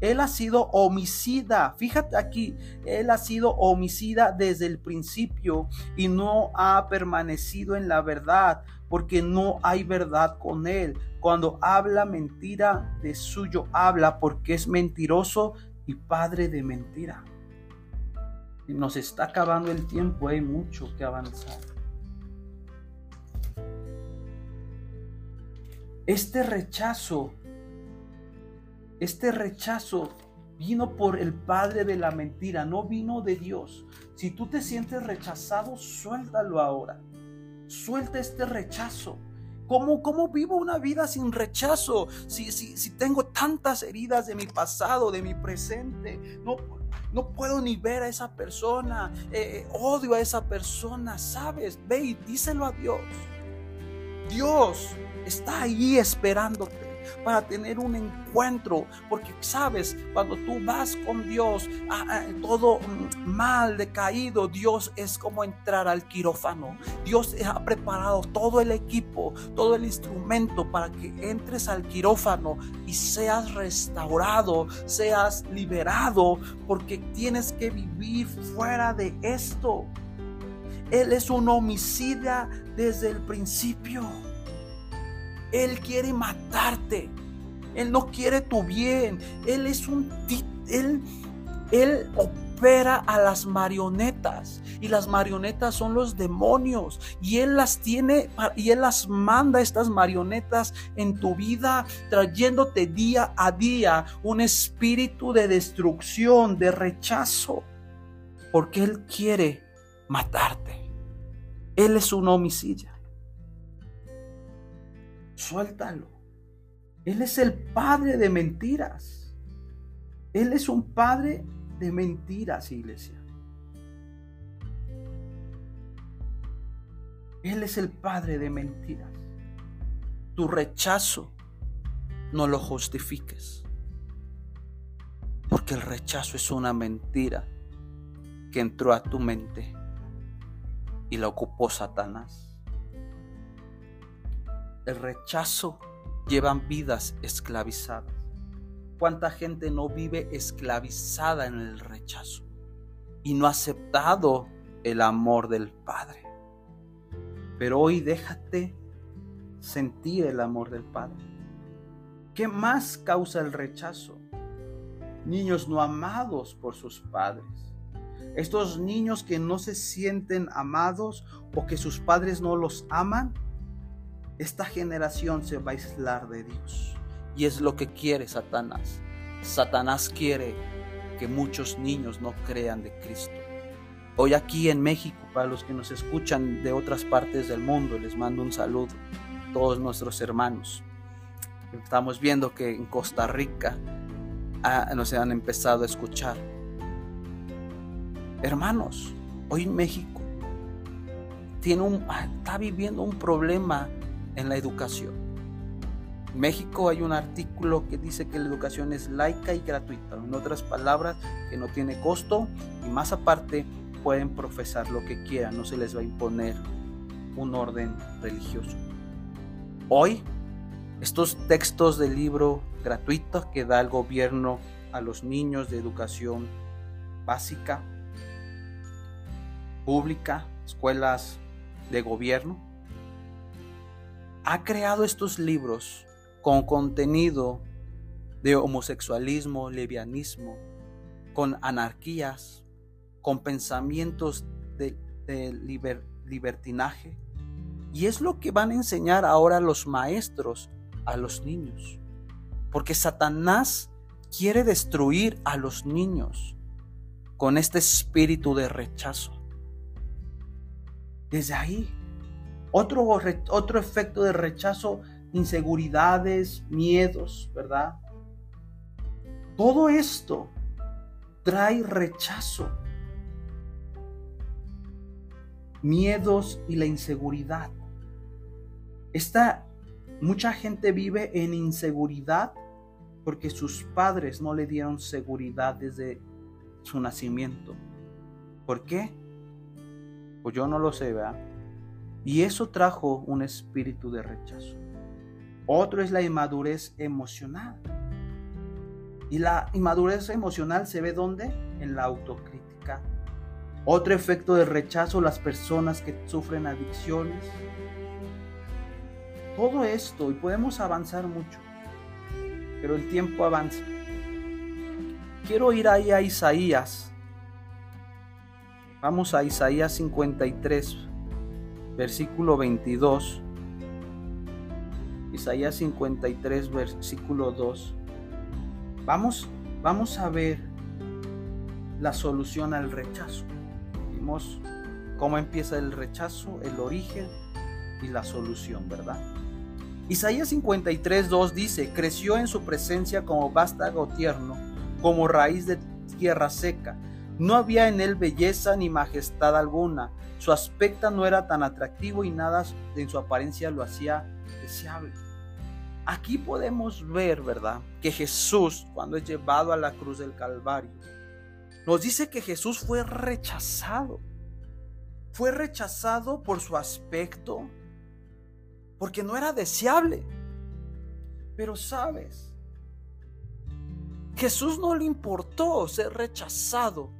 S1: Él ha sido homicida, fíjate aquí, él ha sido homicida desde el principio y no ha permanecido en la verdad porque no hay verdad con él. Cuando habla mentira, de suyo habla porque es mentiroso y padre de mentira. Nos está acabando el tiempo, hay mucho que avanzar. Este rechazo, este rechazo vino por el padre de la mentira, no vino de Dios. Si tú te sientes rechazado, suéltalo ahora. Suelta este rechazo. ¿Cómo, ¿Cómo, vivo una vida sin rechazo? Si, si, si, tengo tantas heridas de mi pasado, de mi presente, no, no puedo ni ver a esa persona, eh, eh, odio a esa persona, ¿sabes? Ve y díselo a Dios. Dios está ahí esperándote para tener un encuentro. Porque sabes, cuando tú vas con Dios, ah, ah, todo mm, mal, decaído, Dios es como entrar al quirófano. Dios ha preparado todo el equipo, todo el instrumento para que entres al quirófano y seas restaurado, seas liberado, porque tienes que vivir fuera de esto. Él es un homicida desde el principio. Él quiere matarte. Él no quiere tu bien. Él es un... Él, él opera a las marionetas. Y las marionetas son los demonios. Y Él las tiene y Él las manda estas marionetas en tu vida, trayéndote día a día un espíritu de destrucción, de rechazo. Porque Él quiere matarte. Él es un homicida. Suéltalo. Él es el padre de mentiras. Él es un padre de mentiras, iglesia. Él es el padre de mentiras. Tu rechazo no lo justifiques. Porque el rechazo es una mentira que entró a tu mente y la ocupó Satanás el rechazo llevan vidas esclavizadas. ¿Cuánta gente no vive esclavizada en el rechazo y no ha aceptado el amor del Padre? Pero hoy déjate sentir el amor del Padre. ¿Qué más causa el rechazo? Niños no amados por sus padres. Estos niños que no se sienten amados o que sus padres no los aman, esta generación se va a aislar de Dios. Y es lo que quiere Satanás. Satanás quiere que muchos niños no crean de Cristo. Hoy aquí en México, para los que nos escuchan de otras partes del mundo, les mando un saludo a todos nuestros hermanos. Estamos viendo que en Costa Rica ah, nos han empezado a escuchar. Hermanos, hoy en México tiene un, ah, está viviendo un problema en la educación. En México hay un artículo que dice que la educación es laica y gratuita. En otras palabras, que no tiene costo y más aparte pueden profesar lo que quieran, no se les va a imponer un orden religioso. Hoy, estos textos del libro gratuito que da el gobierno a los niños de educación básica, pública, escuelas de gobierno, ha creado estos libros con contenido de homosexualismo, levianismo, con anarquías, con pensamientos de, libertinaje. Y es lo que van a enseñar ahora los maestros a los niños. Porque Satanás quiere destruir a los niños con este espíritu de rechazo. Desde ahí, otro, otro efecto de rechazo, inseguridades, miedos, ¿verdad? Todo esto trae rechazo miedos y la inseguridad. Esta mucha gente vive en inseguridad porque sus padres no le dieron seguridad desde su nacimiento. ¿Por qué? Pues yo no lo sé, ¿verdad? Y eso trajo un espíritu de rechazo. Otro es la inmadurez emocional. Y la inmadurez emocional se ve ¿dónde? En la autocrítica, otro efecto de rechazo, las personas que sufren adicciones. Todo esto, y podemos avanzar mucho, pero el tiempo avanza. Quiero ir ahí a Isaías. Vamos a Isaías 53, versículo 22. Isaías 53, versículo 2. Vamos, vamos a ver la solución al rechazo cómo empieza el rechazo, el origen y la solución, ¿verdad? Isaías 53, 2 dice, creció en su presencia como vástago tierno, como raíz de tierra seca. No había en él belleza ni majestad alguna. Su aspecto no era tan atractivo y nada en su apariencia lo hacía deseable. Aquí podemos ver, ¿verdad? Que Jesús, cuando es llevado a la cruz del Calvario, nos dice que Jesús fue rechazado. Fue rechazado por su aspecto, porque no era deseable. Pero sabes, Jesús no le importó ser rechazado.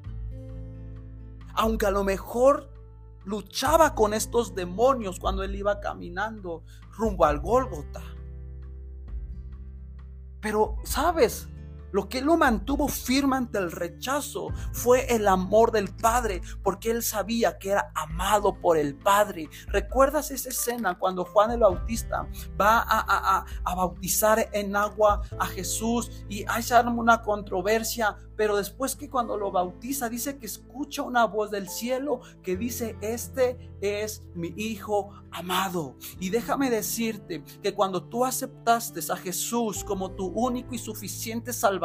S1: Aunque a lo mejor luchaba con estos demonios cuando él iba caminando rumbo al Gólgota. Pero, ¿sabes? Lo que lo mantuvo firme ante el rechazo fue el amor del Padre, porque él sabía que era amado por el Padre. ¿Recuerdas esa escena cuando Juan el Bautista va a, bautizar en agua a Jesús y hay una controversia? Pero después que cuando lo bautiza dice que escucha una voz del cielo que dice, este es mi Hijo amado. Y déjame decirte que cuando tú aceptaste a Jesús como tu único y suficiente Salvador,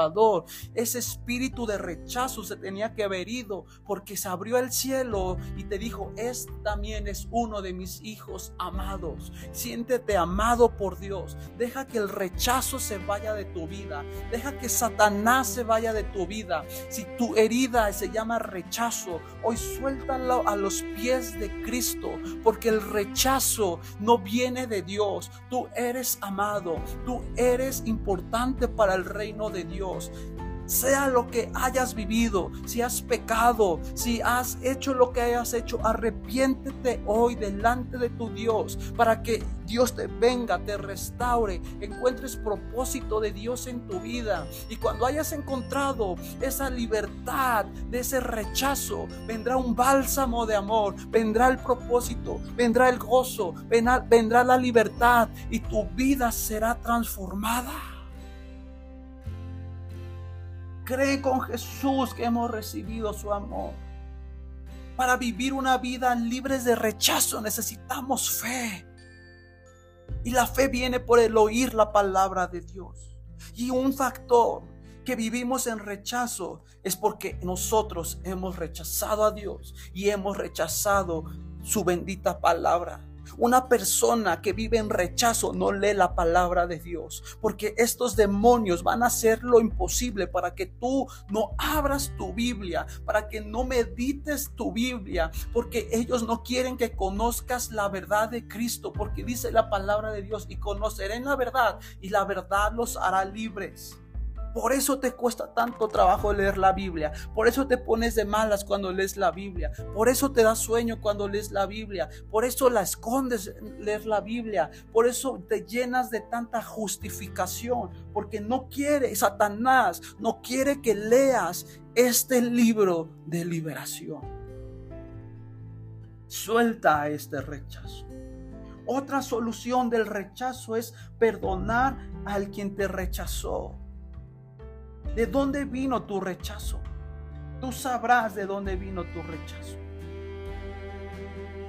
S1: ese espíritu de rechazo se tenía que haber ido porque se abrió el cielo y te dijo, este también es uno de mis hijos amados. Siéntete amado por Dios. Deja que el rechazo se vaya de tu vida. Deja que Satanás se vaya de tu vida. Si tu herida se llama rechazo, hoy suéltalo a los pies de Cristo porque el rechazo no viene de Dios. Tú eres amado, tú eres importante para el reino de Dios sea lo que hayas vivido, si has pecado, si has hecho lo que hayas hecho, arrepiéntete hoy delante de tu Dios para que Dios te venga, te restaure, encuentres propósito de Dios en tu vida. Y cuando hayas encontrado esa libertad de ese rechazo, vendrá un bálsamo de amor, vendrá el propósito, vendrá el gozo, vendrá, vendrá la libertad y tu vida será transformada. Cree con Jesús que hemos recibido su amor. para vivir una vida libre de rechazo necesitamos fe. Y la fe viene por el oír la palabra de Dios. Y un factor que vivimos en rechazo es porque nosotros hemos rechazado a Dios y hemos rechazado su bendita palabra. Una persona que vive en rechazo no lee la palabra de Dios, porque estos demonios van a hacer lo imposible para que tú no abras tu Biblia, para que no medites tu Biblia, porque ellos no quieren que conozcas la verdad de Cristo, porque dice la palabra de Dios y conocerán la verdad y la verdad los hará libres. Por eso te cuesta tanto trabajo leer la Biblia. Por eso te pones de malas cuando lees la Biblia. Por eso te da sueño cuando lees la Biblia. Por eso la escondes leer la Biblia. Por eso te llenas de tanta justificación. Porque no quiere, Satanás no quiere que leas este libro de liberación. Suelta este rechazo. Otra solución del rechazo es perdonar al quien te rechazó. ¿De dónde vino tu rechazo? Tú sabrás de dónde vino tu rechazo.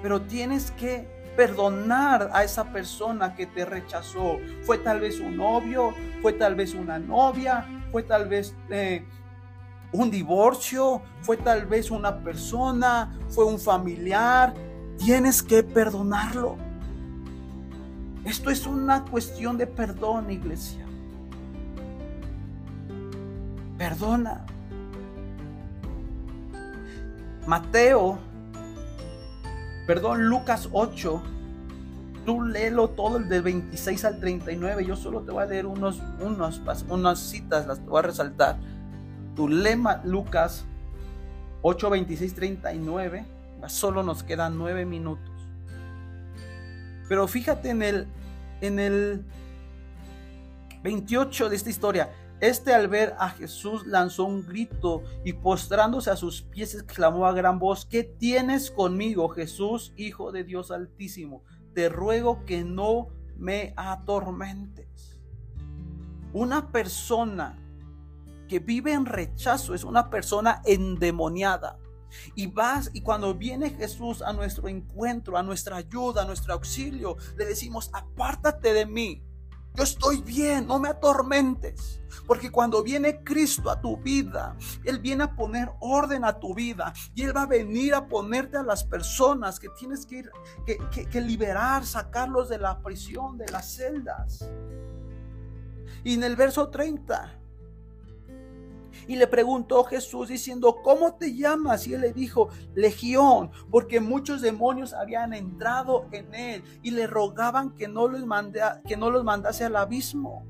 S1: Pero tienes que perdonar a esa persona que te rechazó. Fue tal vez un novio, fue tal vez una novia, fue tal vez eh, un divorcio, fue tal vez una persona, fue un familiar. Tienes que perdonarlo. Esto es una cuestión de perdón, iglesia. Perdona. Mateo, perdón, Lucas 8, tú léelo todo el de 26 al 39. Yo solo te voy a leer unos, unos, unas citas, las voy a resaltar. Tu lema Lucas 8, 26, 39. Solo nos quedan nueve minutos. Pero fíjate en el, en el 28 de esta historia. Este al ver a Jesús lanzó un grito y postrándose a sus pies exclamó a gran voz, ¿qué tienes conmigo, Jesús, Hijo de Dios Altísimo? Te ruego que no me atormentes. Una persona que vive en rechazo es una persona endemoniada. Y vas y cuando viene Jesús a nuestro encuentro, a nuestra ayuda, a nuestro auxilio, le decimos, apártate de mí yo estoy bien, no me atormentes. Porque cuando viene Cristo a tu vida, Él viene a poner orden a tu vida. Y Él va a venir a ponerte a las personas que tienes que, ir, que, que liberar, sacarlos de la prisión, de las celdas. Y en el verso 30 y le preguntó Jesús diciendo, ¿cómo te llamas? Y él le dijo, Legión, porque muchos demonios habían entrado en él y le rogaban que no los, que no los mandase al abismo.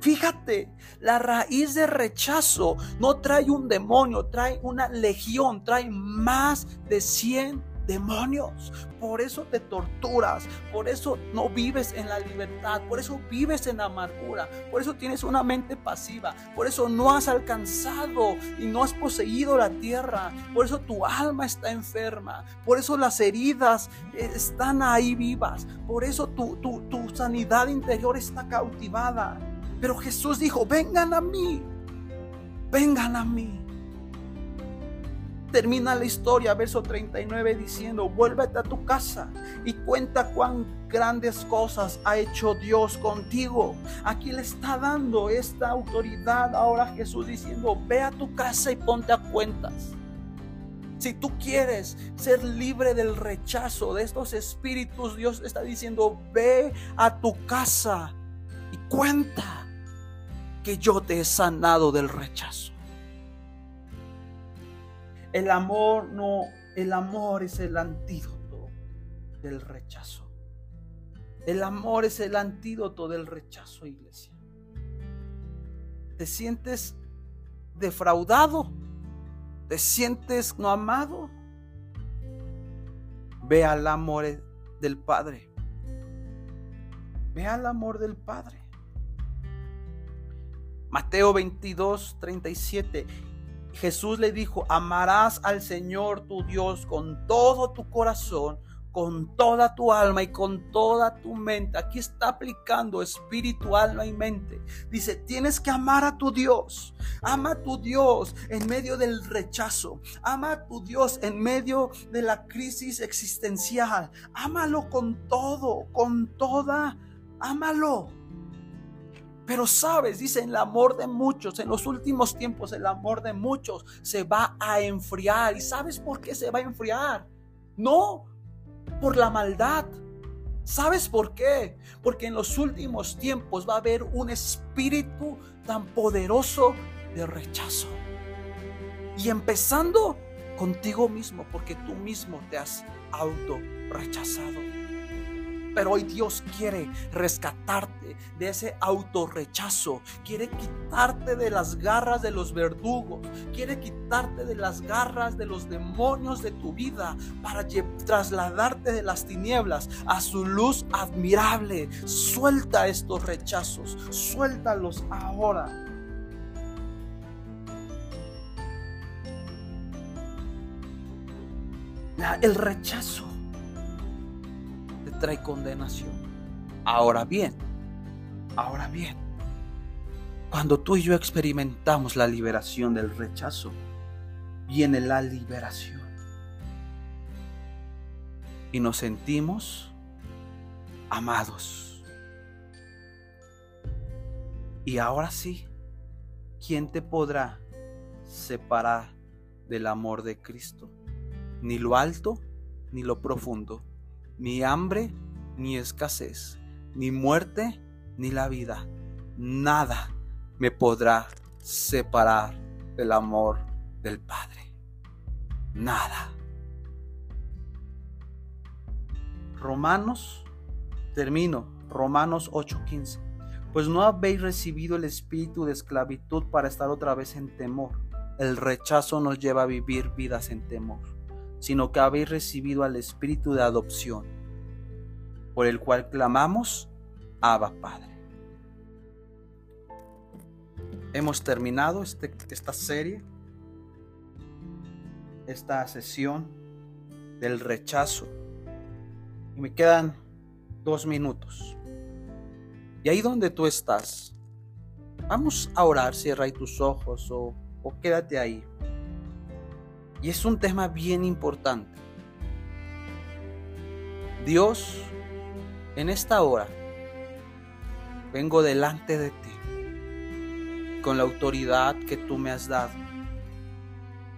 S1: Fíjate, la raíz de rechazo no trae un demonio, trae una legión, trae más de 100 demonios. Por eso te torturas, por eso no vives en la libertad, por eso vives en amargura, por eso tienes una mente pasiva, por eso no has alcanzado y no has poseído la tierra, por eso tu alma está enferma, por eso las heridas eh, están ahí vivas, por eso tu, tu, tu sanidad interior está cautivada. Pero Jesús dijo, vengan a mí, vengan a mí. Termina la historia, verso 39, diciendo, vuélvete a tu casa y cuenta cuán grandes cosas ha hecho Dios contigo. Aquí le está dando esta autoridad ahora Jesús diciendo, ve a tu casa y ponte a cuentas. Si tú quieres ser libre del rechazo de estos espíritus, Dios está diciendo, ve a tu casa y cuenta que yo te he sanado del rechazo. El amor no, el amor es el antídoto del rechazo. El amor es el antídoto del rechazo, iglesia. ¿Te sientes defraudado? ¿Te sientes no amado? Ve al amor del Padre. Ve al amor del Padre. Mateo 22, 37. Jesús le dijo, amarás al Señor tu Dios con todo tu corazón, con toda tu alma y con toda tu mente. Aquí está aplicando espíritu, y mente. Dice, tienes que amar a tu Dios. Ama a tu Dios en medio del rechazo. Ama a tu Dios en medio de la crisis existencial. Ámalo con todo, con toda. Ámalo. Pero sabes, dice, el amor de muchos, en los últimos tiempos el amor de muchos se va a enfriar. ¿Y sabes por qué se va a enfriar? No por la maldad. ¿Sabes por qué? Porque en los últimos tiempos va a haber un espíritu tan poderoso de rechazo. Y empezando contigo mismo, porque tú mismo te has auto rechazado. Pero hoy Dios quiere rescatarte de ese autorrechazo. Quiere quitarte de las garras de los verdugos. Quiere quitarte de las garras de los demonios de tu vida para trasladarte de las tinieblas a su luz admirable. Suelta estos rechazos. Suéltalos ahora. el rechazo trae condenación. Ahora bien, ahora bien, cuando tú y yo experimentamos la liberación del rechazo, viene la liberación. Y nos sentimos amados. Y ahora sí, ¿quién te podrá separar del amor de Cristo? Ni lo alto ni lo profundo ni hambre, ni escasez, ni muerte, ni la vida. Nada me podrá separar del amor del Padre. Nada. Romanos, termino, Romanos 8:15. Pues no habéis recibido el espíritu de esclavitud para estar otra vez en temor. El rechazo nos lleva a vivir vidas en temor sino que habéis recibido al Espíritu de adopción, por el cual clamamos, Abba Padre. Hemos terminado este, esta serie, esta sesión del rechazo, y me quedan dos minutos. Y ahí donde tú estás, vamos a orar, cierra ahí tus ojos o, o quédate ahí. Y es un tema bien importante. Dios, en esta hora, vengo delante de ti con la autoridad que tú me has dado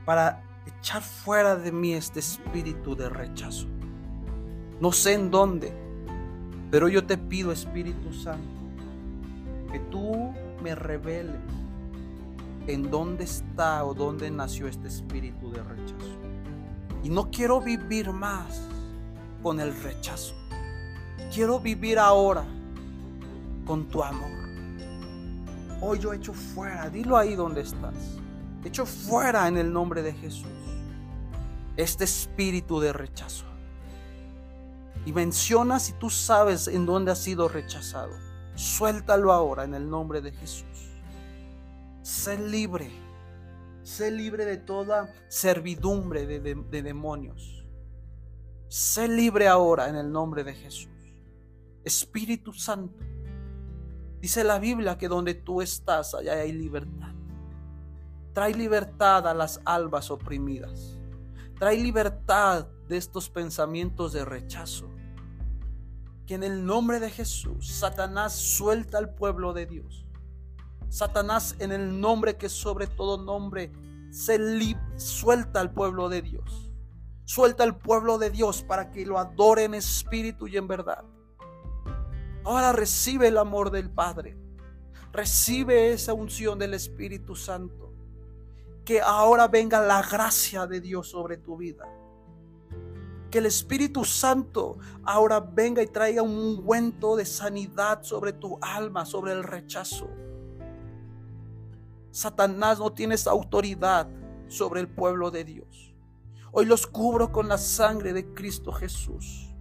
S1: para echar fuera de mí este espíritu de rechazo. No sé en dónde, pero yo te pido, Espíritu Santo, que tú me reveles en dónde está o dónde nació este espíritu de rechazo. Y no quiero vivir más con el rechazo. Quiero vivir ahora con tu amor. Hoy yo echo fuera, dilo ahí donde estás. Echo fuera en el nombre de Jesús este espíritu de rechazo. Y menciona si tú sabes en dónde has sido rechazado. Suéltalo ahora en el nombre de Jesús. Sé libre. Sé libre de toda servidumbre de, de demonios. Sé libre ahora en el nombre de Jesús. Espíritu Santo. Dice la Biblia que donde tú estás, allá hay libertad. Trae libertad a las albas oprimidas. Trae libertad de estos pensamientos de rechazo. Que en el nombre de Jesús, Satanás suelta al pueblo de Dios Satanás en el nombre que sobre todo nombre se suelta al pueblo de Dios. Suelta al pueblo de Dios para que lo adore en espíritu y en verdad. Ahora recibe el amor del Padre. Recibe esa unción del Espíritu Santo. Que ahora venga la gracia de Dios sobre tu vida. Que el Espíritu Santo ahora venga y traiga un ungüento de sanidad sobre tu alma, sobre el rechazo Satanás no tiene esa autoridad sobre el pueblo de Dios. Hoy los cubro con la sangre de Cristo Jesús.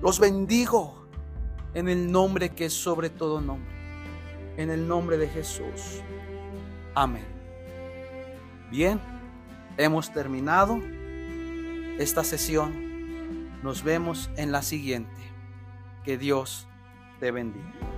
S1: Los bendigo en el nombre que es sobre todo nombre. En el nombre de Jesús. Amén. Bien, hemos terminado esta sesión. Nos vemos en la siguiente. Que Dios te bendiga.